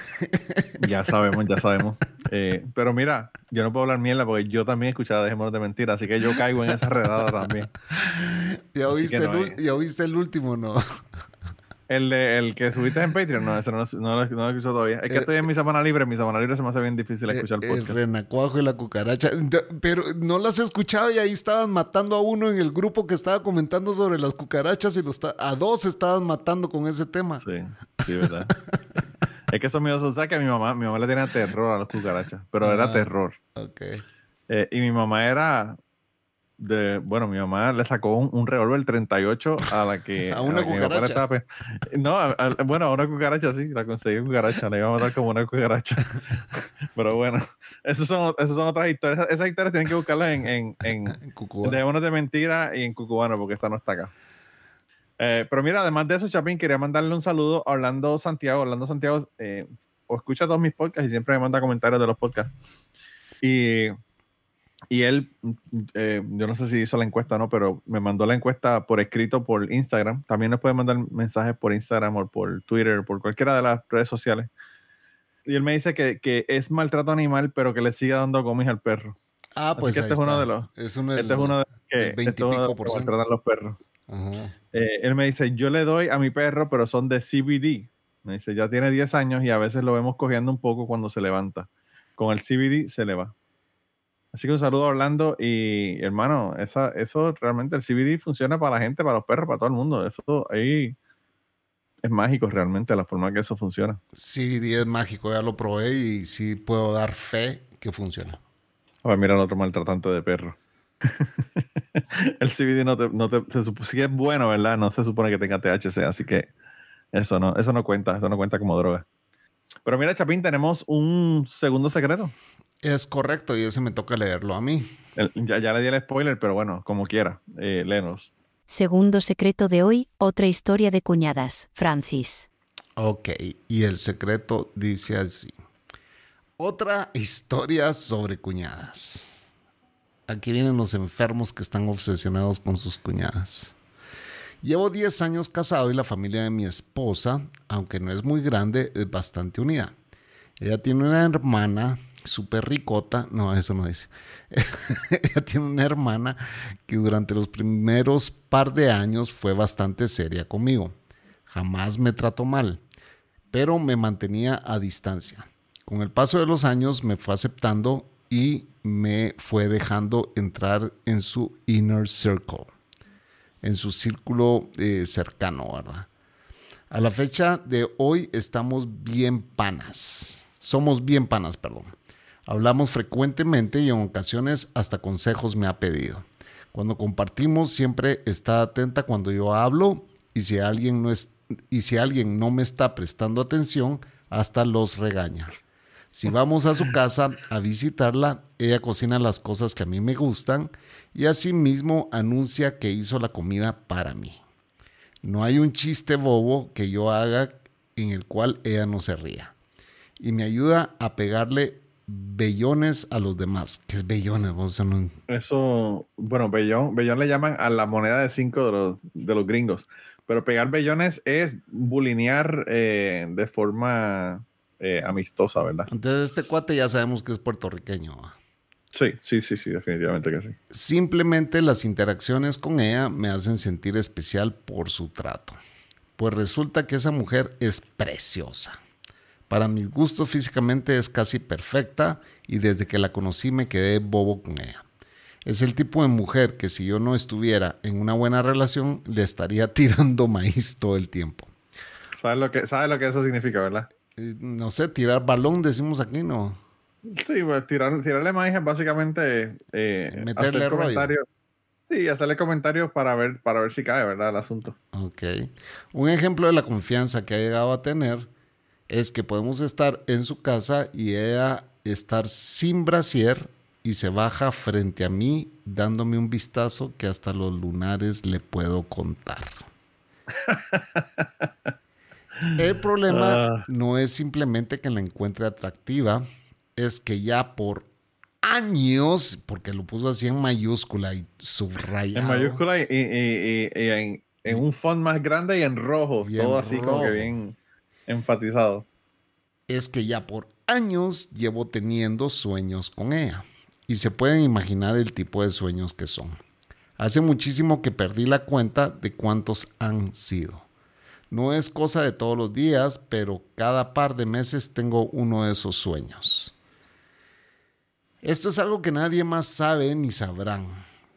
Ya sabemos, ya sabemos. Eh, pero mira, yo no puedo hablar mierda porque yo también escuchaba Dejémonos de Mentiras, así que yo caigo en esa redada también. ya, oíste el, ya oíste el último, ¿no? El, de, el que subiste en Patreon, no, ese no, lo- no, lo- lo escucho todavía. Es que Eh, estoy en mi semana libre, en mi semana libre se me hace bien difícil escuchar Eh, el el podcast. renacuajo y la cucaracha. Pero no las he escuchado y ahí estaban matando a uno en el grupo que estaba comentando sobre las cucarachas y los a dos estaban matando con ese tema. Sí, sí, verdad. es que eso mío, o sea que a mi mamá, mi mamá le tenía terror a las cucarachas, pero era Ah. terror. Ok. Eh, y mi mamá era de, bueno, mi mamá le sacó un, un revólver 38 a la que A una que le cucaracha. pe- No, a- a- bueno, a una cucaracha sí, la conseguí cucaracha, la iba a matar como una cucaracha. Pero bueno, esas son, esas son otras historias. Esas historias tienen que buscarlas en, en, en En Cucuba. Dejémonos de mentira y en Cucubano, porque esta no está acá. Eh, pero mira, además de eso, Chapín, quería mandarle un saludo a Orlando Santiago. Orlando Santiago eh, o escucha todos mis podcasts y siempre me manda comentarios de los podcasts. Y, y él, eh, yo no sé si hizo la encuesta o no, pero me mandó la encuesta por escrito por Instagram. También nos puede mandar mensajes por Instagram o por Twitter, por cualquiera de las redes sociales. Y él me dice que, que es maltrato animal, pero que le sigue dando comis al perro. Ah, Así pues que ahí este es uno de los- Es uno de Este es uno de los que, este es uno de 20 y los que maltratan los perros. Ajá. Eh, él me dice, yo le doy a mi perro, pero son de CBD. Me dice, ya tiene 10 años y a veces lo vemos cogiendo un poco cuando se levanta. Con el CBD se le va. Así que un saludo a Orlando y hermano, esa, eso realmente el CBD funciona para la gente, para los perros, para todo el mundo. Eso ahí es mágico realmente la forma que eso funciona. CBD es mágico, ya lo probé y sí puedo dar fe que funciona. A ver, mira el otro maltratante de perro. el CBD no te, no te supo- sí es bueno, ¿verdad? No se supone que tenga THC, así que eso no, eso no cuenta, eso no cuenta como droga. Pero mira, Chapín, tenemos un segundo secreto. Es correcto y ese me toca leerlo a mí. El- ya, ya le di el spoiler, pero bueno, como quiera, eh, léenos. Segundo secreto de hoy, otra historia de cuñadas. Francis. Ok, y el secreto dice así. Otra historia sobre cuñadas. Aquí vienen los enfermos que están obsesionados con sus cuñadas. Llevo 10 años casado y la familia de mi esposa, aunque no es muy grande, es bastante unida. Ella tiene una hermana súper ricota, no, eso no dice. Ella tiene una hermana que durante los primeros par de años fue bastante seria conmigo. Jamás me trató mal, pero me mantenía a distancia. Con el paso de los años me fue aceptando y me fue dejando entrar en su inner circle, en su círculo eh, cercano, ¿verdad? A la fecha de hoy estamos bien panas. Somos bien panas, perdón. Hablamos frecuentemente y en ocasiones hasta consejos me ha pedido. Cuando compartimos siempre está atenta cuando yo hablo y si alguien no es y si alguien no me está prestando atención, hasta los regaña. Si vamos a su casa a visitarla, ella cocina las cosas que a mí me gustan y asimismo anuncia que hizo la comida para mí. No hay un chiste bobo que yo haga en el cual ella no se ría. Y me ayuda a pegarle bellones a los demás. ¿Qué es bellones? O sea, no- Eso, bueno, bellón, bellón le llaman a la moneda de 5 de los, de los gringos. Pero pegar bellones es bulinear eh, de forma eh, amistosa, ¿verdad? Entonces este cuate ya sabemos que es puertorriqueño. Sí, sí, sí, sí, definitivamente que sí. Simplemente las interacciones con ella me hacen sentir especial por su trato. Pues resulta que esa mujer es preciosa. Para mis gustos físicamente es casi perfecta y desde que la conocí me quedé bobo con ella. Es el tipo de mujer que si yo no estuviera en una buena relación le estaría tirando maíz todo el tiempo. ¿Sabes lo que, sabes lo que eso significa, verdad? Eh, No sé, tirar balón decimos aquí, ¿no? Sí, pues tirar, tirarle maíz es básicamente eh, Meterle hacer rollo. comentarios. Sí, hacerle comentarios para ver, para ver si cae, ¿verdad? El asunto. Ok. Un ejemplo de la confianza que ha llegado a tener es que podemos estar en su casa y ella estar sin brasier y se baja frente a mí dándome un vistazo que hasta los lunares le puedo contar. El problema Ah. no es simplemente que la encuentre atractiva, es que ya por años, porque lo puso así en mayúscula y subrayado. En mayúscula y, y- y- y- y en, en un font más grande y en rojo. En todo así como que bien enfatizado. es que ya por años llevo teniendo sueños con ella. Y se pueden imaginar el tipo de sueños que son. Hace muchísimo que perdí la cuenta de cuántos han sido. No es cosa de todos los días, pero cada par de meses tengo uno de esos sueños. Esto es algo que nadie más sabe ni sabrán.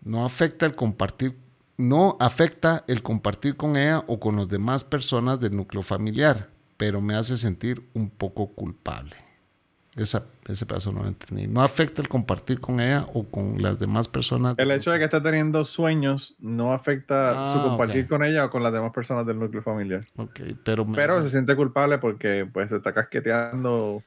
No afecta el compartir, no afecta el compartir con ella o con las demás personas del núcleo familiar, pero me hace sentir un poco culpable. Esa, ese pedazo no lo entendí. No afecta el compartir con ella o con las demás personas. El hecho de que esté teniendo sueños no afecta Ah, su compartir ok. con ella o con las demás personas del núcleo familiar. Ok, pero, Pero hace- se siente culpable porque pues se está casqueteando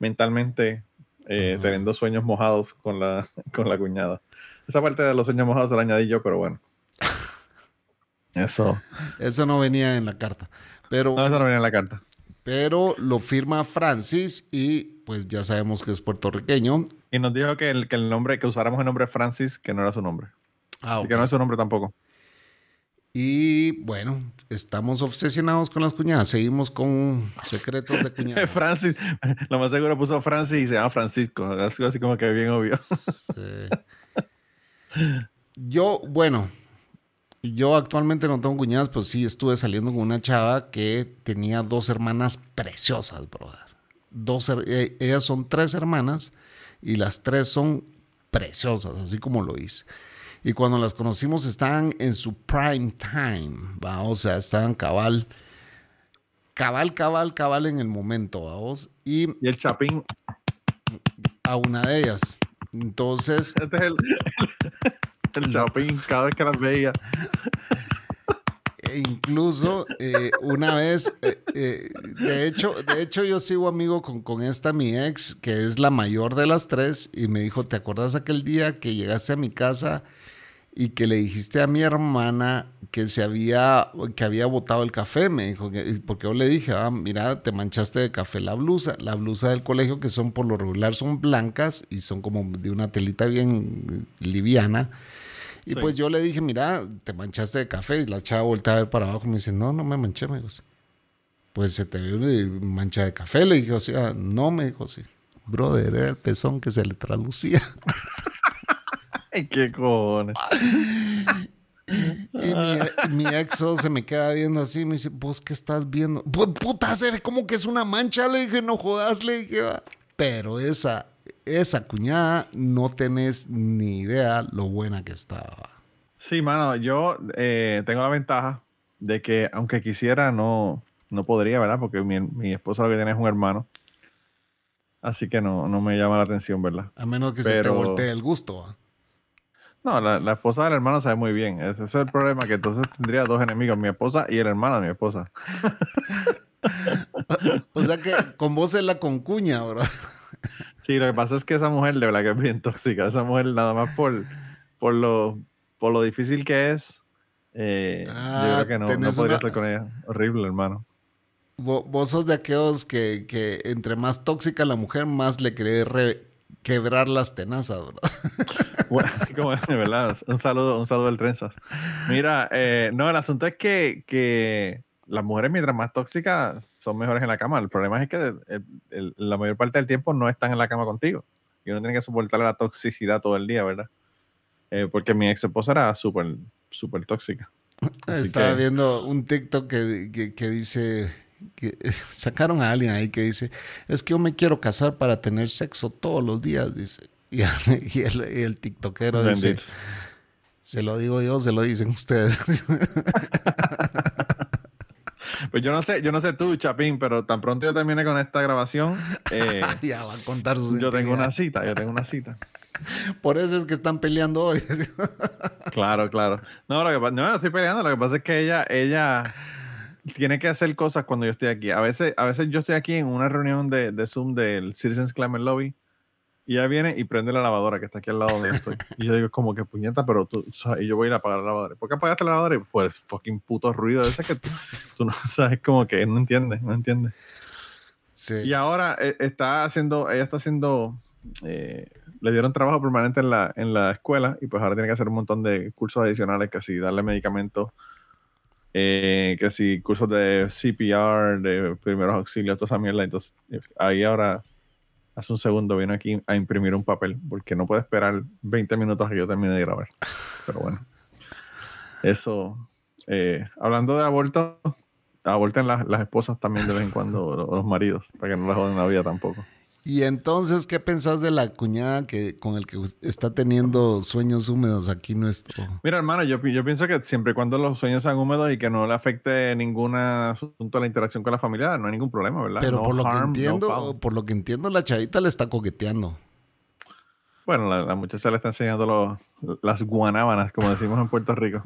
mentalmente eh, teniendo sueños mojados con la, con la cuñada. Esa parte de los sueños mojados se la añadí yo, pero bueno. Eso. eso no venía en la carta. Pero, No, eso no viene en la carta. Pero lo firma Francis y pues ya sabemos que es puertorriqueño. Y nos dijo que el, que el nombre, que usáramos el nombre Francis, que no era su nombre. Ah, Así que no es su nombre tampoco. Y bueno, estamos obsesionados con las cuñadas. Seguimos con secretos de cuñadas. Francis, lo más seguro puso Francis y se llama Francisco. Así como que bien obvio. Sí. Yo, bueno, yo actualmente no tengo cuñadas, pues sí estuve saliendo con una chava que tenía dos hermanas preciosas, brother. Dos, eh, ellas son tres hermanas y las tres son preciosas, así como lo hice. Y cuando las conocimos estaban en su prime time, ¿va? o sea, estaban cabal, cabal, cabal, cabal en el momento, vamos. Y Y el Chapín, a una de ellas. Entonces, este es el, el Chapín, cada vez que las veía. E incluso eh, una vez, eh, eh, de, hecho, de hecho yo sigo amigo con, con esta mi ex, que es la mayor de las tres, y me dijo, ¿te acuerdas aquel día que llegaste a mi casa y que le dijiste a mi hermana que se había, que había botado el café? Me dijo, que- porque yo le dije, ah, mira, te manchaste de café la blusa, la blusa del colegio, que son por lo regular son blancas y son como de una telita bien liviana. Y Sí. pues yo le dije, mira, te manchaste de café. Y la chava voltea a ver para abajo y me dice, no, no me manché, me dijo. sí. Pues se te ve una mancha de café. Le dije, o sea, no, me dijo, sí. Brother, era el pezón que se le tralucía. Ay, qué cojones. Y mi, mi exo se me queda viendo así. Me dice, ¿vos qué estás viendo? Pues puta, como que es una mancha. Le dije, no jodas, le dije, "va". Pero esa, esa cuñada, no tenés ni idea lo buena que estaba. Sí, mano, yo eh, tengo la ventaja de que aunque quisiera, no, no podría, ¿verdad? Porque mi, mi esposa lo que tiene es un hermano. Así que no, no me llama la atención, ¿verdad? A menos que se te voltee el gusto. No, la, la esposa del hermano sabe muy bien. Ese es el problema, que entonces tendría dos enemigos, mi esposa y el hermano de mi esposa. O sea que con vos es la concuña, bro. Sí, lo que pasa es que esa mujer, de verdad que es bien tóxica. Esa mujer, nada más por, por, lo, por lo difícil que es, eh, Ah, yo creo que no, no podría una- estar con ella. Horrible, hermano. Vo- Vos sos de aquellos que, que entre más tóxica la mujer, más le querés quebrar las tenazas, bro. Bueno, como de verdad, un saludo, un saludo del Trenzas. Mira, eh, no, el asunto es que, que las mujeres mientras más tóxicas son mejores en la cama. El problema es que el- el- la mayor parte del tiempo no están en la cama contigo. Y uno tiene que soportar la toxicidad todo el día, ¿verdad? Eh, porque mi ex esposa era súper, súper tóxica. Así Estaba que- viendo un TikTok que, que- que dice, que sacaron a alguien ahí que dice, es que yo me quiero casar para tener sexo todos los días, dice. Y, y el, y el tiktokero dice, Bendito. se lo digo yo, se lo dicen ustedes. Pues yo no sé, yo no sé tú, Chapín, pero tan pronto yo termine con esta grabación, eh, ya va a contar sus yo tengo una cita, yo tengo una cita. Por eso es que están peleando hoy. Claro, claro. No, lo que pasa, no estoy peleando. Lo que pasa es que ella, ella tiene que hacer cosas cuando yo estoy aquí. A veces, a veces yo estoy aquí en una reunión de, de Zoom del Citizens Climate Lobby y ella viene y prende la lavadora que está aquí al lado donde yo estoy. Y yo digo, como que puñeta, pero tú, o sea, y yo voy a ir a apagar la lavadora. ¿Por qué apagaste la lavadora? Y pues, fucking puto ruido ese que tú, tú no sabes, como que no entiendes, no entiendes. Sí. Y ahora eh, está haciendo, ella está haciendo, eh, le dieron trabajo permanente en la, en la escuela y pues ahora tiene que hacer un montón de cursos adicionales, que si darle medicamentos, eh, que si cursos de CPR, de primeros auxilios, toda esa mierda. Entonces es- ahí ahora, hace un segundo, vino aquí a imprimir un papel porque no puede esperar 20 minutos a que yo termine de grabar. Pero bueno, eso, eh, hablando de aborto, aborten las, las esposas también de vez en cuando, o los maridos, para que no les joden la vida tampoco. Y entonces, ¿qué pensás de la cuñada que con el que está teniendo sueños húmedos aquí nuestro? Mira, hermano, yo, yo pienso que siempre y cuando los sueños sean húmedos y que no le afecte ningún asunto a la interacción con la familia, no hay ningún problema, ¿verdad? Pero No por lo que harm, entiendo, por lo que entiendo, la chavita le está coqueteando. Bueno, la, la muchacha le está enseñando los- las guanábanas, como decimos en Puerto Rico.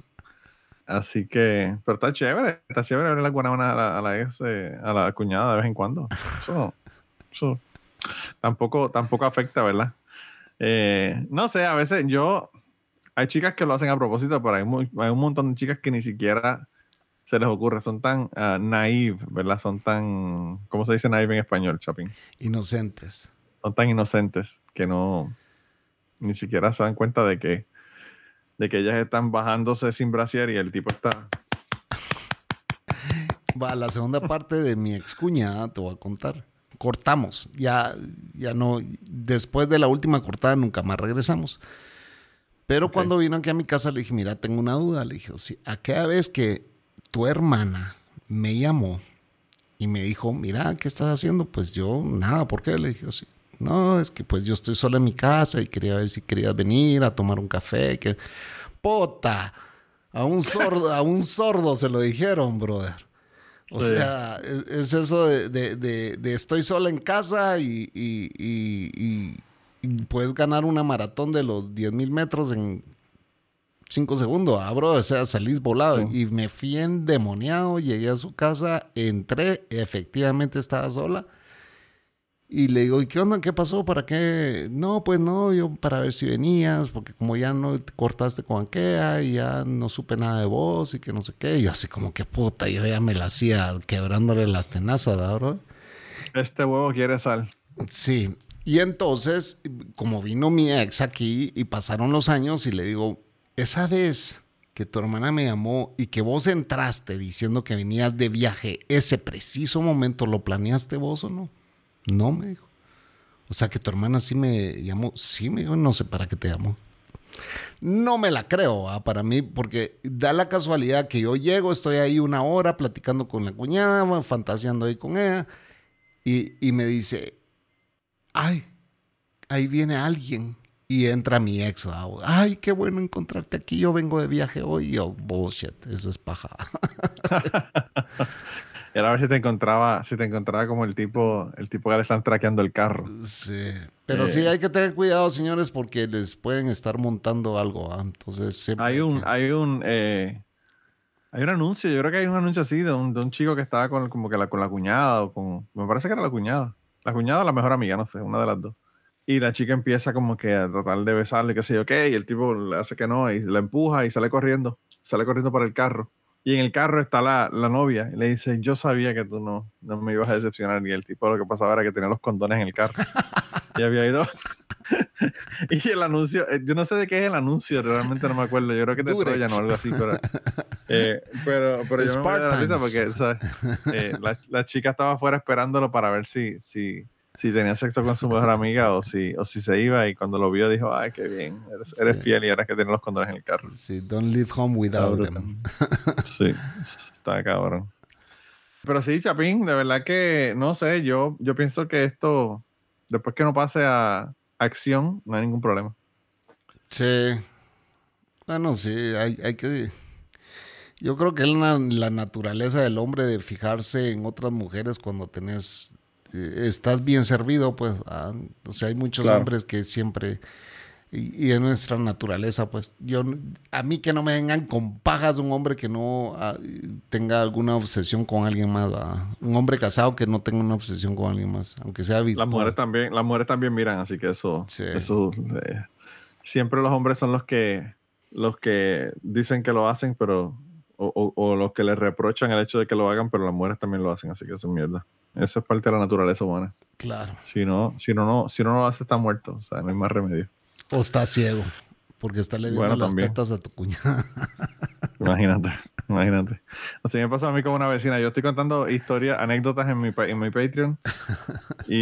Así que, pero está chévere, está chévere ver las guanábanas a la, a la ex, eh, a la cuñada de vez en cuando. Eso, eso tampoco, tampoco afecta, ¿verdad? Eh, no sé, a veces yo, hay chicas que lo hacen a propósito, pero hay, mu- hay un montón de chicas que ni siquiera se les ocurre, son tan ah, naive, ¿verdad? Son tan, ¿cómo se dice naive en español, Chapín? Inocentes. son tan inocentes que no ni siquiera se dan cuenta de que de que ellas están bajándose sin brasier y el tipo está Va, la segunda parte de mi ex cuñada te voy a contar. Cortamos, ya, ya no, después de la última cortada nunca más regresamos. Pero cuando vino aquí a mi casa le dije, mira, tengo una duda. Le dije, sí, aquella vez que tu hermana me llamó y me dijo, mira, ¿qué estás haciendo? Pues yo, nada, ¿por qué? Le dije, sí. No, es que pues yo estoy sola en mi casa y quería ver si querías venir a tomar un café. Que... ¡Pota! A un sordo, a un sordo se lo dijeron, brother. O Sí. sea, es, es eso de, de- de- de estoy sola en casa y, y- y- y- y puedes ganar una maratón de los 10 mil metros en 5 segundos. Ah, bro, o sea, salís volado. Y me fui endemoniado, llegué a su casa, entré, efectivamente estaba sola. Y le digo, ¿y qué onda? ¿Qué pasó? ¿Para qué? No, pues no, yo para ver si venías, porque como ya no te cortaste con aquella y ya no supe nada de vos y que no sé qué. Y yo así como que puta, yo ya me la hacía quebrándole las tenazas, ¿verdad, bro? este huevo quiere sal Sí. Y entonces, como vino mi ex aquí y pasaron los años y le digo, esa vez que tu hermana me llamó y que vos entraste diciendo que venías de viaje, ese preciso momento, ¿lo planeaste vos o no? No, me dijo. O sea, que tu hermana sí me llamó. Sí, me dijo, no sé para qué te llamó. No me la creo, ¿ah? para mí, porque da la casualidad que yo llego, estoy ahí una hora platicando con la cuñada, fantaseando ahí con ella, y, y me dice, ay, ahí viene alguien. Y entra mi ex, ¿ah? ay, qué bueno encontrarte aquí, yo vengo de viaje hoy. Y yo, bullshit, eso es paja. era a ver si te encontraba si te encontraba como el tipo el tipo que le están traqueando el carro Sí, pero Eh. sí hay que tener cuidado, señores, porque les pueden estar montando algo. ¿ah? Entonces, siempre hay un que- hay un eh, hay un anuncio yo creo que hay un anuncio así de un, de un chico que estaba con como que la, con la cuñada o con me parece que era la cuñada la cuñada o la mejor amiga no sé una de las dos y la chica empieza como que a tratar de besarle qué sé yo qué y el tipo le hace que no y la empuja y sale corriendo sale corriendo para el carro y en el carro está la, la novia y le dice yo sabía que tú no, no me ibas a decepcionar y el tipo lo que pasaba era que tenía los condones en el carro y había ido y el anuncio eh, yo no sé de qué es el anuncio realmente no me acuerdo yo creo que es de Durex. Troyan o algo así pero eh, pero, pero yo me morí de la risa Spartans. porque ¿sabes? Eh, la, la chica estaba afuera esperándolo para ver si, si, si tenía sexo con su mejor amiga o si, o si se iba y cuando lo vio dijo, ay, qué bien, eres, eres Sí. fiel y ahora que tiene los condones en el carro. Sí, don't leave home without them. Sí, está cabrón. Pero sí, Chapín, de verdad que, no sé, yo, yo pienso que esto, después que no pase a acción, no hay ningún problema. Sí. Bueno, sí, hay, hay que... Yo creo que es la, la naturaleza del hombre de fijarse en otras mujeres cuando tenés... eh, estás bien servido, pues. ah, o sea, hay muchos Claro. hombres que siempre... Y, y es nuestra naturaleza, pues. Yo, a mí que no me vengan con pajas un hombre que no ah, tenga alguna obsesión con alguien más. ah. Un hombre casado que no tenga una obsesión con alguien más, aunque sea Las virtual. mujeres también, las mujeres también miran, así que eso, Sí. eso eh, siempre los hombres son los que los que dicen que lo hacen, pero o, o- o los que les reprochan el hecho de que lo hagan, pero las mujeres también lo hacen, así que eso es mierda. Eso es parte de la naturaleza humana. Claro. Si no, si no, no, si no lo hace, está muerto. O sea, no hay más remedio. O está ciego, porque está le viendo Bueno, las también. tetas a tu cuñada. Imagínate, imagínate. Así me pasó a mí como una vecina. Yo estoy contando historias, anécdotas en mi, en mi Patreon. Y,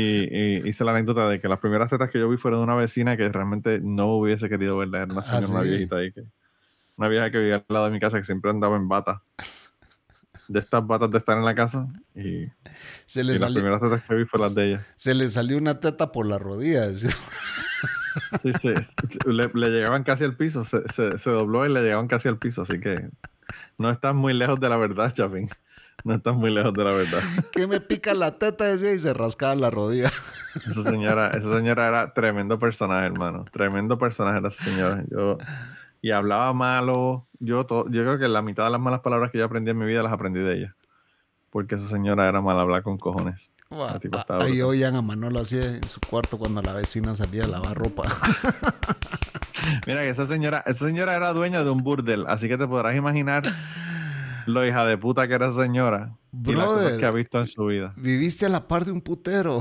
y hice la anécdota de que las primeras tetas que yo vi fueron de una vecina que realmente no hubiese querido verla. Era una señora, Ah, una viejita ahí que. Una vieja que vivía al lado de mi casa que siempre andaba en bata. De estas batas de estar en la casa y, Se y le, las salió, primeras tetas que vi fue las de ella. se le salió una teta por la rodilla. decía. Sí, sí, le, le llegaban casi al piso, se, se, se dobló y le llegaban casi al piso, así que no estás muy lejos de la verdad, Chapín. No estás muy lejos de la verdad. que me pica la teta, decía, y se rascaba la rodilla. Esa señora, esa señora era tremendo personaje, hermano. Tremendo personaje era esa señora. Yo, y hablaba malo. Yo, to- yo creo que la mitad de las malas palabras que yo aprendí en mi vida las aprendí de ella. Porque esa señora era mal hablar con cojones. Estaba Ahí oían a Manolo así en su cuarto cuando la vecina salía a lavar ropa. Mira que esa señora, esa señora era dueña de un burdel, así que te podrás imaginar lo hija de puta que era esa señora y las cosas Brother. que ha visto en su vida. Viviste a la par de un putero.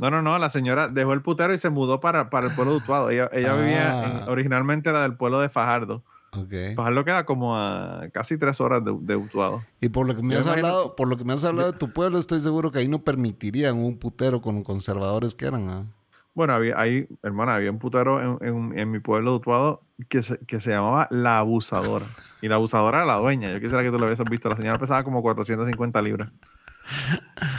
No, no, no, la señora dejó el putero y se mudó para, para el pueblo de Utuado. Ella, ella vivía, en- Ah. originalmente era del pueblo de Fajardo. Fajardo queda como a casi tres horas de, de Utuado. Y por lo que me Yo has imagino- hablado, por lo que me has hablado de tu pueblo, estoy seguro que ahí no permitirían un putero con conservadores que eran. ¿ah? Bueno, había, ahí, hermana, había un putero en, en- en mi pueblo de Utuado que se, que se llamaba La Abusadora. Y la abusadora era la dueña. Yo quisiera que tú lo hubieses visto. La señora pesaba como 450 libras.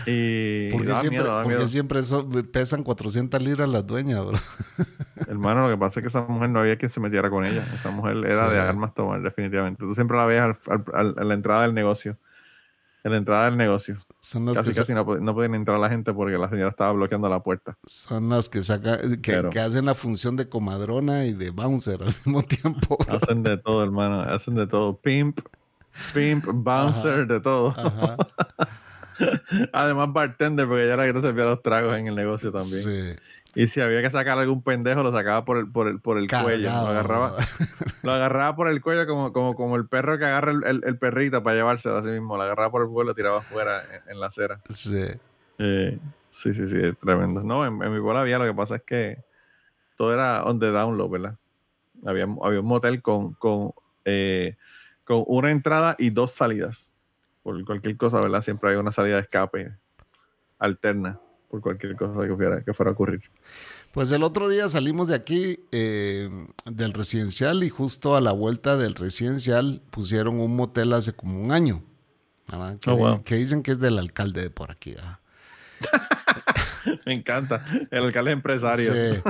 Y Porque daba siempre, miedo, daba porque miedo. siempre son- pesan 400 libras las dueñas, bro. Hermano, lo que pasa es que esa mujer no había quien se metiera con ella. Esa mujer era Sí. de armas tomar, definitivamente. Tú siempre la veías a la entrada del negocio. En la entrada del negocio. Son las, Casi, que, casi no, no podían entrar la gente porque la señora estaba bloqueando la puerta. son las que sacan, que, Pero- que hacen la función de comadrona y de bouncer al mismo tiempo. Hacen de todo, hermano. Hacen de todo. Pimp, pimp, bouncer, de todo. Ajá. Además, bartender, porque ella era la que te servía los tragos en el negocio también. Sí. Y si había que sacar algún pendejo, lo sacaba por el, por el, por el cuello. Lo agarraba, lo agarraba por el cuello como, como, como el perro que agarra el, el- el perrito para llevárselo así mismo. Lo agarraba por el cuello y lo tiraba afuera en, en la acera. Sí. Eh, sí, sí, sí, es tremendo. No, en, en mi pueblo había, lo que pasa es que todo era on the down low, ¿verdad? Había, había un motel con, con, eh, con una entrada y dos salidas. Por cualquier cosa, ¿verdad? Siempre hay una salida de escape alterna por cualquier cosa que fuera, que fuera a ocurrir. Pues el otro día salimos de aquí, eh, del residencial, y justo a la vuelta del residencial pusieron un motel hace como un año. Que, Oh, wow. que dicen que es del alcalde de por aquí. Me encanta. El alcalde empresario. Sí.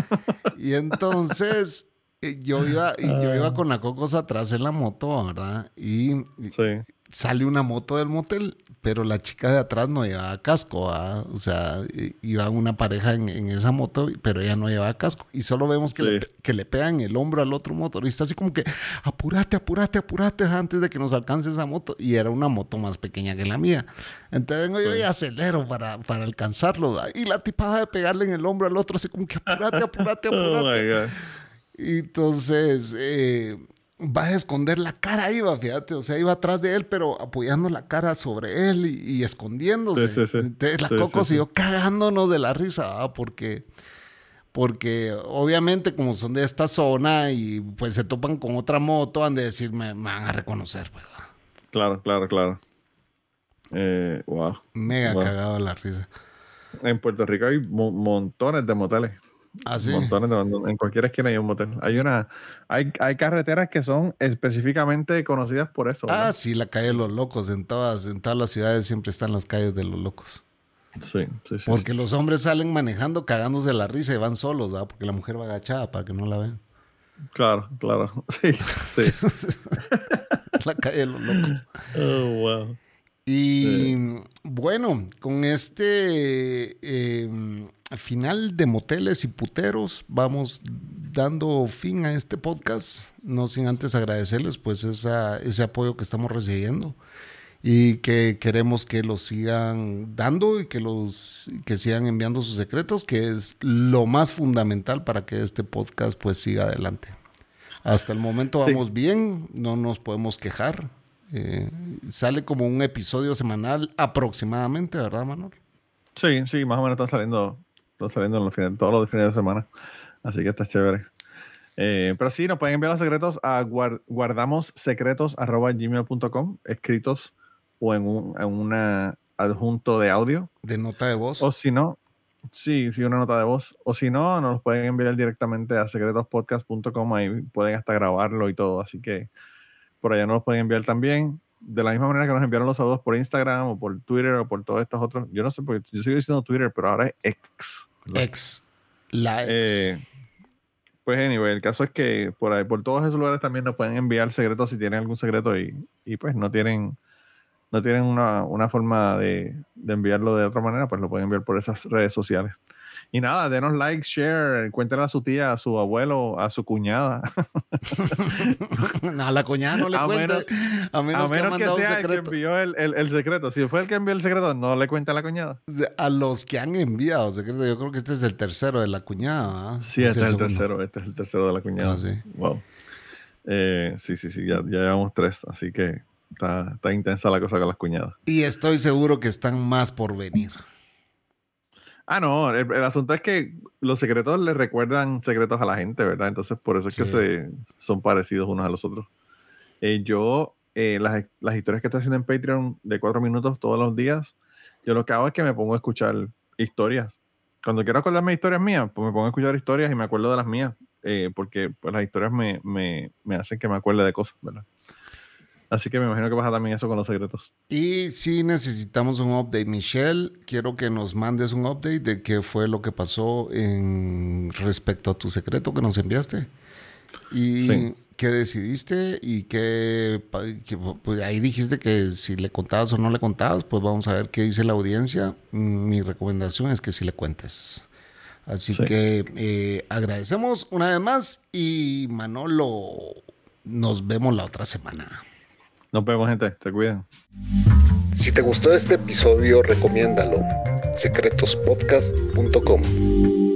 Y entonces yo iba, y yo iba con la cocos atrás en la moto, ¿verdad? Y, Sí. sale una moto del motel, pero la chica de atrás no llevaba casco, ¿verdad? O sea, iba una pareja en, en esa moto, pero ella no llevaba casco. Y solo vemos que, Sí. le, que le pegan el hombro al otro motorista, así como que, apúrate, apúrate, apúrate antes de que nos alcance esa moto. Y era una moto más pequeña que la mía. Entonces vengo yo y acelero para, para alcanzarlo. ¿verdad? Y la tipa va de pegarle en el hombro al otro, así como que, apúrate, apúrate, Oh apúrate. my God. Y entonces eh, va a esconder la cara, iba, fíjate, o sea, iba atrás de él, pero apoyando la cara sobre él y, y escondiéndose. Sí, sí, sí. Entonces la Coco siguió cagándonos de la risa, ¿verdad? porque, porque obviamente como son de esta zona y pues se topan con otra moto, han de decir, me, me van a reconocer, pues, ¿verdad? Claro, claro, claro. Eh, wow. Mega Wow. cagado la risa. En Puerto Rico hay mo- montones de moteles. Así. Montones de- en cualquier esquina hay un motel. Hay una, hay, hay carreteras que son específicamente conocidas por eso. Ah, sí, la calle de los locos. En todas, en todas las ciudades siempre están las calles de los locos. sí, sí, sí. Porque los hombres salen manejando cagándose la risa y van solos, ¿verdad? Porque la mujer va agachada para que no la vean. Claro, claro. Sí, sí. La calle de los locos. oh, wow. Y bueno, con este eh, final de moteles y puteros, vamos dando fin a este podcast. No sin antes agradecerles pues esa, ese apoyo que estamos recibiendo y que queremos que los sigan dando y que los que sigan enviando sus secretos, que es lo más fundamental para que este podcast pues siga adelante. Hasta el momento Sí. vamos bien, no nos podemos quejar. Eh, sale como un episodio semanal aproximadamente, ¿verdad, Manuel? Sí, sí, más o menos están saliendo, están saliendo en los fines, todos los fines de semana. Así que está chévere. Eh, pero sí, nos pueden enviar los secretos a guard, guardamossecretos.gmail.com, escritos o en un en una adjunto de audio. De nota de voz. O si no, sí, sí, una nota de voz. O si no, nos los pueden enviar directamente a secretospodcast.com. Ahí pueden hasta grabarlo y todo. Así que por allá nos los pueden enviar también. de la misma manera que nos enviaron los saludos por Instagram o por Twitter o por todos estos otros, yo no sé, porque yo sigo diciendo Twitter, pero ahora es X. ¿verdad? Ex. La ex. Eh, pues anyway, el caso es que por ahí, por todos esos lugares también nos pueden enviar secretos si tienen algún secreto y, y pues no tienen, no tienen una, una forma de, de enviarlo de otra manera, pues lo pueden enviar por esas redes sociales. Y nada, denos like, share, cuéntenle a su tía, a su abuelo, a su cuñada. a la cuñada no le a cuentes. a menos, a que, menos que, un sea el que envió el, el- el secreto. Si fue el que envió el secreto, no le cuente a la cuñada. A los que han enviado secreto, yo creo que este es el tercero de la cuñada. ¿ah? Sí, este es el segundo. tercero. Este es el tercero de la cuñada. Ah, sí. Wow. Eh, sí, sí, sí, ya, ya llevamos tres, así que está, está intensa la cosa con las cuñadas. Y estoy seguro que están más por venir. Ah, no, el, el asunto es que los secretos le recuerdan secretos a la gente, ¿verdad? Entonces, por eso es que se, son parecidos unos a los otros. Eh, yo, eh, las, las historias que estoy haciendo en Patreon de cuatro minutos todos los días, yo lo que hago es que me pongo a escuchar historias. Cuando quiero acordarme de historias mías, pues me pongo a escuchar historias y me acuerdo de las mías, eh, porque pues, las historias me, me, me hacen que me acuerde de cosas, ¿verdad? Así que me imagino que pasa también eso con los secretos. Y si necesitamos un update, Michelle, quiero que nos mandes un update de qué fue lo que pasó en respecto a tu secreto que nos enviaste. Y Sí. qué decidiste y qué, que, pues ahí dijiste que si le contabas o no le contabas, pues vamos a ver qué dice la audiencia. Mm, Mi recomendación es que sí le cuentes. Así Sí. que eh, agradecemos una vez más y Manolo, nos vemos la otra semana. Nos vemos, gente. Se cuidan. Si te gustó este episodio, recomiéndalo. secretospodcast.com